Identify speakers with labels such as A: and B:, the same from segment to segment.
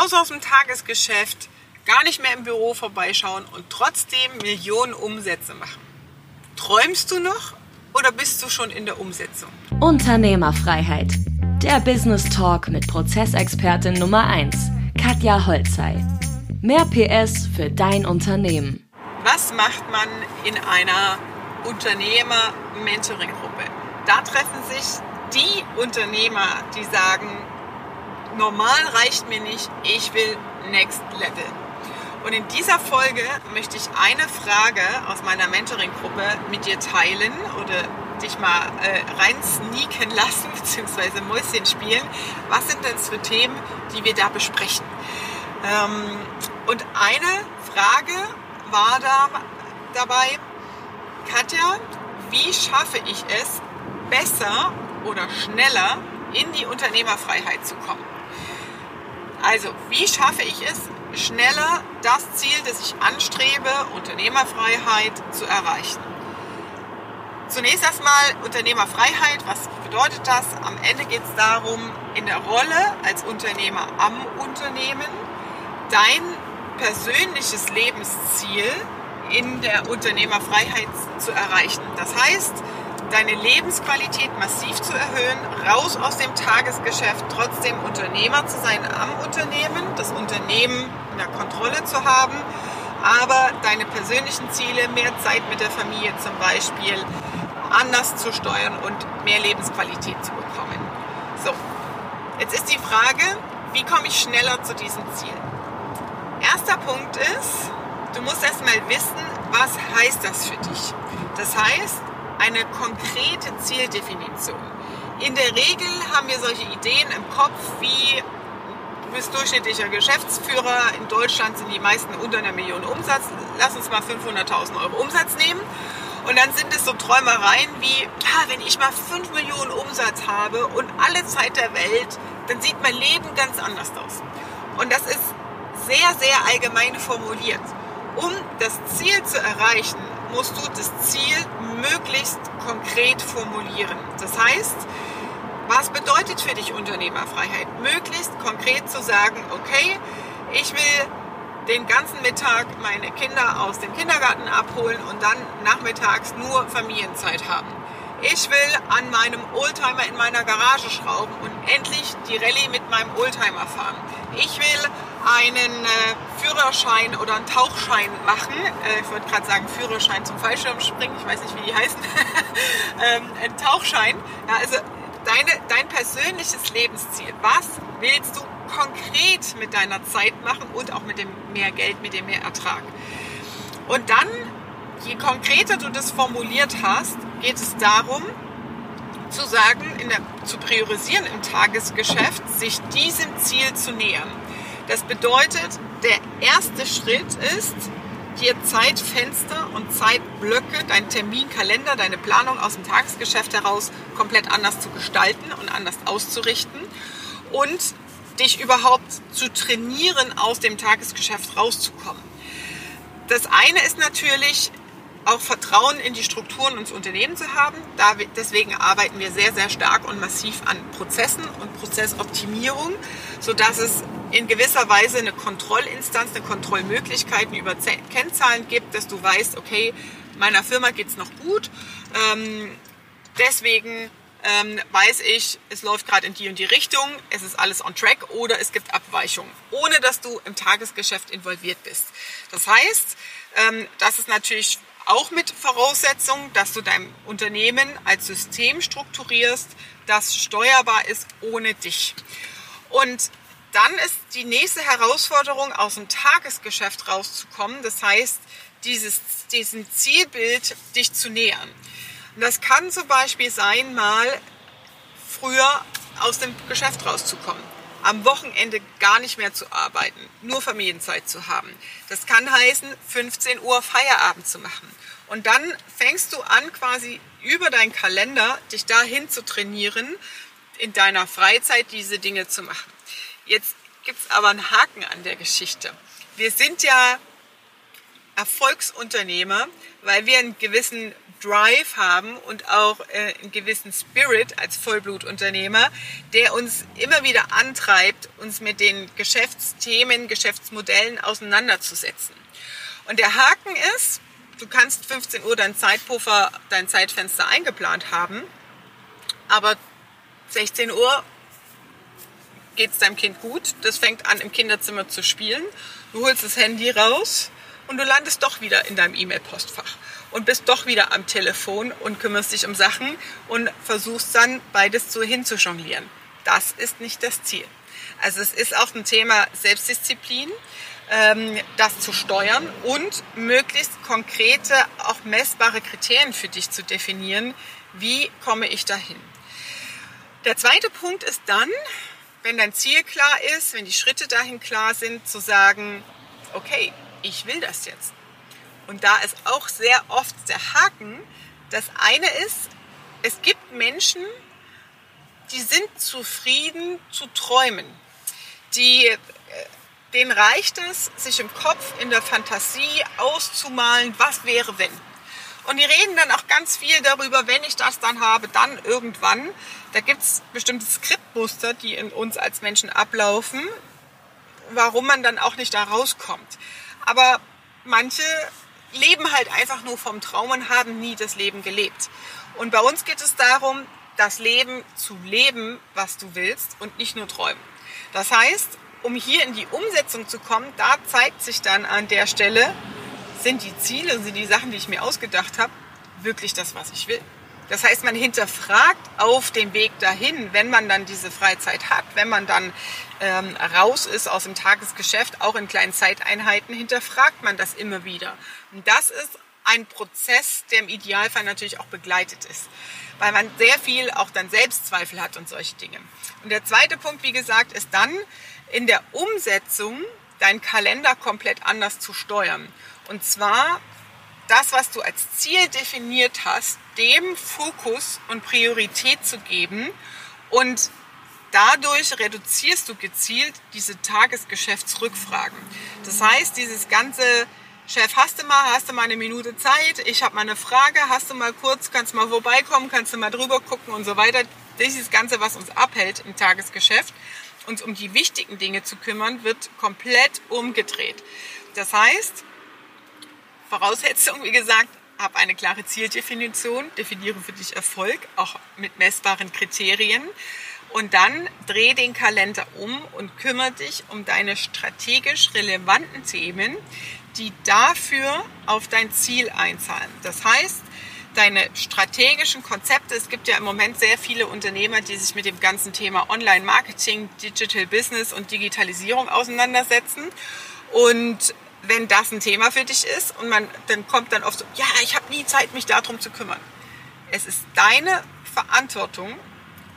A: raus aus dem Tagesgeschäft, gar nicht mehr im Büro vorbeischauen und trotzdem Millionen Umsätze machen. Träumst du noch oder bist du schon in der Umsetzung?
B: Unternehmerfreiheit. Der Business Talk mit Prozessexpertin Nummer 1, Katja Holzei. Mehr PS für dein Unternehmen.
A: Was macht man in einer Unternehmer-Mentoring-Gruppe? Da treffen sich die Unternehmer, die sagen, normal reicht mir nicht, ich will Next Level. Und in dieser Folge möchte ich eine Frage aus meiner Mentoring-Gruppe mit dir teilen oder dich mal äh, rein sneaken lassen, beziehungsweise Mäuschen spielen. Was sind denn für Themen, die wir da besprechen? Ähm, und eine Frage war da dabei, Katja, wie schaffe ich es, besser oder schneller in die Unternehmerfreiheit zu kommen? Also, wie schaffe ich es, schneller das Ziel, das ich anstrebe, Unternehmerfreiheit, zu erreichen? Zunächst erstmal Unternehmerfreiheit. Was bedeutet das? Am Ende geht es darum, in der Rolle als Unternehmer am Unternehmen dein persönliches Lebensziel in der Unternehmerfreiheit zu erreichen. Das heißt, deine Lebensqualität massiv zu erhöhen, raus aus dem Tagesgeschäft, trotzdem Unternehmer zu sein am Unternehmen, das Unternehmen in der Kontrolle zu haben, aber deine persönlichen Ziele, mehr Zeit mit der Familie zum Beispiel, anders zu steuern und mehr Lebensqualität zu bekommen. So, jetzt ist die Frage, wie komme ich schneller zu diesem Ziel? Erster Punkt ist, du musst erstmal wissen, was heißt das für dich. Das heißt, eine konkrete Zieldefinition. In der Regel haben wir solche Ideen im Kopf wie du bist durchschnittlicher Geschäftsführer. In Deutschland sind die meisten unter einer Million Umsatz. Lass uns mal 500.000 Euro Umsatz nehmen. Und dann sind es so Träumereien wie, ah, wenn ich mal 5 Millionen Umsatz habe und alle Zeit der Welt, dann sieht mein Leben ganz anders aus. Und das ist sehr, sehr allgemein formuliert. Um das Ziel zu erreichen, musst du das Ziel möglichst konkret formulieren. Das heißt, was bedeutet für dich Unternehmerfreiheit? Möglichst konkret zu sagen, okay, ich will den ganzen Mittag meine Kinder aus dem Kindergarten abholen und dann nachmittags nur Familienzeit haben. Ich will an meinem Oldtimer in meiner Garage schrauben und endlich die Rallye mit meinem Oldtimer fahren. Ich will einen äh, Führerschein oder einen Tauchschein machen. Äh, ich wollte gerade sagen Führerschein zum Fallschirmspringen, ich weiß nicht, wie die heißen. ähm, ein Tauchschein. Ja, also deine, dein persönliches Lebensziel. Was willst du konkret mit deiner Zeit machen und auch mit dem mehr Geld, mit dem mehr Ertrag? Und dann, je konkreter du das formuliert hast, geht es darum, zu sagen, der, zu priorisieren im Tagesgeschäft, sich diesem Ziel zu nähern. Das bedeutet, der erste Schritt ist, dir Zeitfenster und Zeitblöcke, deinen Terminkalender, deine Planung aus dem Tagesgeschäft heraus komplett anders zu gestalten und anders auszurichten und dich überhaupt zu trainieren, aus dem Tagesgeschäft rauszukommen. Das eine ist natürlich, auch Vertrauen in die Strukturen und das Unternehmen zu haben. Deswegen arbeiten wir sehr, sehr stark und massiv an Prozessen und Prozessoptimierung, sodass es in gewisser Weise eine Kontrollinstanz, eine Kontrollmöglichkeiten über Kennzahlen gibt, dass du weißt, okay, meiner Firma geht es noch gut. Ähm, deswegen ähm, weiß ich, es läuft gerade in die und die Richtung, es ist alles on track oder es gibt Abweichungen, ohne dass du im Tagesgeschäft involviert bist. Das heißt, ähm, das ist natürlich auch mit Voraussetzung, dass du dein Unternehmen als System strukturierst, das steuerbar ist ohne dich. Und dann ist die nächste Herausforderung, aus dem Tagesgeschäft rauszukommen. Das heißt, dieses, diesem Zielbild dich zu nähern. Und das kann zum Beispiel sein, mal früher aus dem Geschäft rauszukommen am Wochenende gar nicht mehr zu arbeiten, nur Familienzeit zu haben. Das kann heißen, 15 Uhr Feierabend zu machen. Und dann fängst du an, quasi über deinen Kalender dich dahin zu trainieren, in deiner Freizeit diese Dinge zu machen. Jetzt gibt es aber einen Haken an der Geschichte. Wir sind ja Erfolgsunternehmer, weil wir einen gewissen Drive haben und auch äh, einen gewissen Spirit als Vollblutunternehmer, der uns immer wieder antreibt, uns mit den Geschäftsthemen, Geschäftsmodellen auseinanderzusetzen. Und der Haken ist, du kannst 15 Uhr dein Zeitpuffer, dein Zeitfenster eingeplant haben, aber 16 Uhr geht es deinem Kind gut, das fängt an im Kinderzimmer zu spielen, du holst das Handy raus und du landest doch wieder in deinem E-Mail-Postfach und bist doch wieder am Telefon und kümmerst dich um Sachen und versuchst dann beides zu hinzujonglieren. Das ist nicht das Ziel. Also es ist auch ein Thema Selbstdisziplin, ähm, das zu steuern und möglichst konkrete, auch messbare Kriterien für dich zu definieren. Wie komme ich dahin? Der zweite Punkt ist dann, wenn dein Ziel klar ist, wenn die Schritte dahin klar sind, zu sagen, okay, ich will das jetzt. Und da ist auch sehr oft der Haken. Das eine ist, es gibt Menschen, die sind zufrieden zu träumen. Die, äh, denen reicht es, sich im Kopf, in der Fantasie auszumalen, was wäre wenn. Und die reden dann auch ganz viel darüber, wenn ich das dann habe, dann irgendwann. Da gibt es bestimmte Skriptmuster, die in uns als Menschen ablaufen, warum man dann auch nicht da rauskommt. Aber manche leben halt einfach nur vom Traum und haben nie das Leben gelebt. Und bei uns geht es darum, das Leben zu leben, was du willst und nicht nur träumen. Das heißt, um hier in die Umsetzung zu kommen, da zeigt sich dann an der Stelle, sind die Ziele, sind die Sachen, die ich mir ausgedacht habe, wirklich das, was ich will. Das heißt, man hinterfragt auf dem Weg dahin, wenn man dann diese Freizeit hat, wenn man dann ähm, raus ist aus dem Tagesgeschäft, auch in kleinen Zeiteinheiten, hinterfragt man das immer wieder. Und das ist ein Prozess, der im Idealfall natürlich auch begleitet ist, weil man sehr viel auch dann Selbstzweifel hat und solche Dinge. Und der zweite Punkt, wie gesagt, ist dann in der Umsetzung deinen Kalender komplett anders zu steuern. Und zwar das, was du als Ziel definiert hast, dem Fokus und Priorität zu geben und dadurch reduzierst du gezielt diese Tagesgeschäftsrückfragen. Das heißt, dieses ganze Chef, hast du mal, hast du mal eine Minute Zeit? Ich habe mal eine Frage, hast du mal kurz, kannst du mal vorbeikommen, kannst du mal drüber gucken und so weiter. Dieses Ganze, was uns abhält im Tagesgeschäft, uns um die wichtigen Dinge zu kümmern, wird komplett umgedreht. Das heißt, Voraussetzung, wie gesagt, hab eine klare Zieldefinition, definiere für dich Erfolg, auch mit messbaren Kriterien. Und dann dreh den Kalender um und kümmere dich um deine strategisch relevanten Themen, die dafür auf dein Ziel einzahlen. Das heißt, deine strategischen Konzepte, es gibt ja im Moment sehr viele Unternehmer, die sich mit dem ganzen Thema Online-Marketing, Digital Business und Digitalisierung auseinandersetzen. Und wenn das ein Thema für dich ist und man dann kommt dann oft so, ja, ich habe nie Zeit, mich darum zu kümmern. Es ist deine Verantwortung,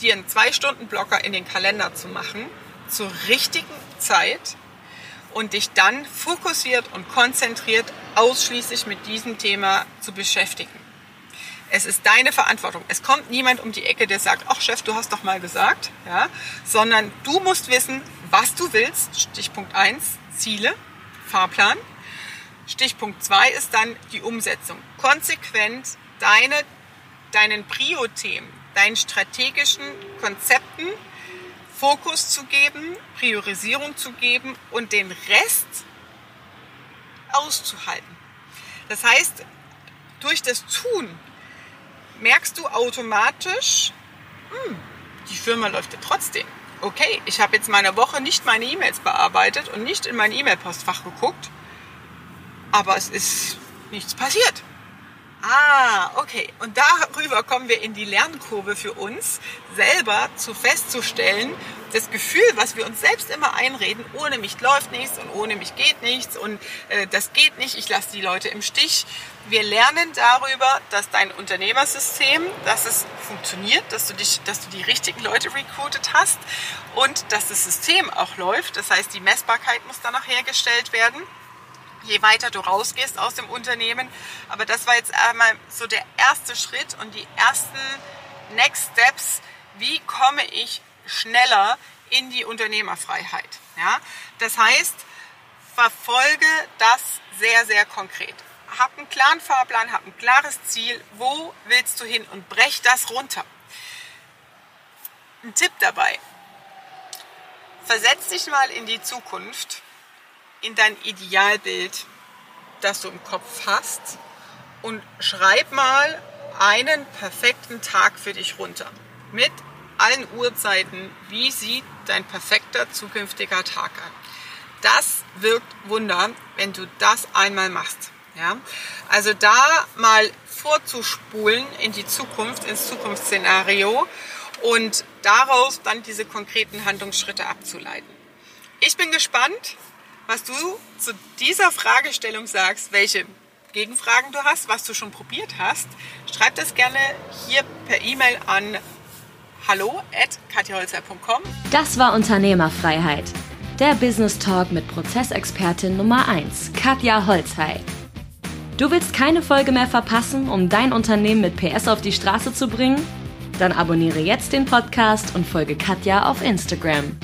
A: dir einen Zwei-Stunden-Blocker in den Kalender zu machen, zur richtigen Zeit und dich dann fokussiert und konzentriert ausschließlich mit diesem Thema zu beschäftigen. Es ist deine Verantwortung. Es kommt niemand um die Ecke, der sagt, ach Chef, du hast doch mal gesagt, ja, sondern du musst wissen, was du willst. Stichpunkt 1, Ziele. Fahrplan. Stichpunkt 2 ist dann die Umsetzung. Konsequent deine, deinen Prio-Themen, deinen strategischen Konzepten Fokus zu geben, Priorisierung zu geben und den Rest auszuhalten. Das heißt, durch das Tun merkst du automatisch, hm, die Firma läuft ja trotzdem okay, ich habe jetzt meine Woche nicht meine E-Mails bearbeitet und nicht in mein E-Mail-Postfach geguckt, aber es ist nichts passiert. Ah, okay. Und darüber kommen wir in die Lernkurve für uns, selber zu festzustellen, das Gefühl, was wir uns selbst immer einreden, ohne mich läuft nichts und ohne mich geht nichts und äh, das geht nicht, ich lasse die Leute im Stich. Wir lernen darüber, dass dein Unternehmersystem, dass es funktioniert, dass du dich, dass du die richtigen Leute recruited hast und dass das System auch läuft. Das heißt, die Messbarkeit muss dann noch hergestellt werden je weiter du rausgehst aus dem Unternehmen. Aber das war jetzt einmal so der erste Schritt und die ersten Next Steps. Wie komme ich schneller in die Unternehmerfreiheit? Ja? Das heißt, verfolge das sehr, sehr konkret. hab einen klaren Fahrplan, hab ein klares Ziel, wo willst du hin und brech das runter. Ein Tipp dabei. Versetz dich mal in die Zukunft, in dein Idealbild, das du im Kopf hast und schreib mal einen perfekten Tag für dich runter. Mit allen Uhrzeiten, wie sieht dein perfekter zukünftiger Tag an. Das wirkt Wunder, wenn du das einmal machst. Ja? Also da mal vorzuspulen in die Zukunft, ins Zukunftsszenario und daraus dann diese konkreten Handlungsschritte abzuleiten. Ich bin gespannt, was du zu dieser Fragestellung sagst, welche Gegenfragen du hast, was du schon probiert hast. Schreib das gerne hier per E-Mail an hallo at.
B: Das war Unternehmerfreiheit. Der Business Talk mit Prozessexpertin Nummer 1, Katja Holzhey. Du willst keine Folge mehr verpassen, um dein Unternehmen mit PS auf die Straße zu bringen? Dann abonniere jetzt den Podcast und folge Katja auf Instagram.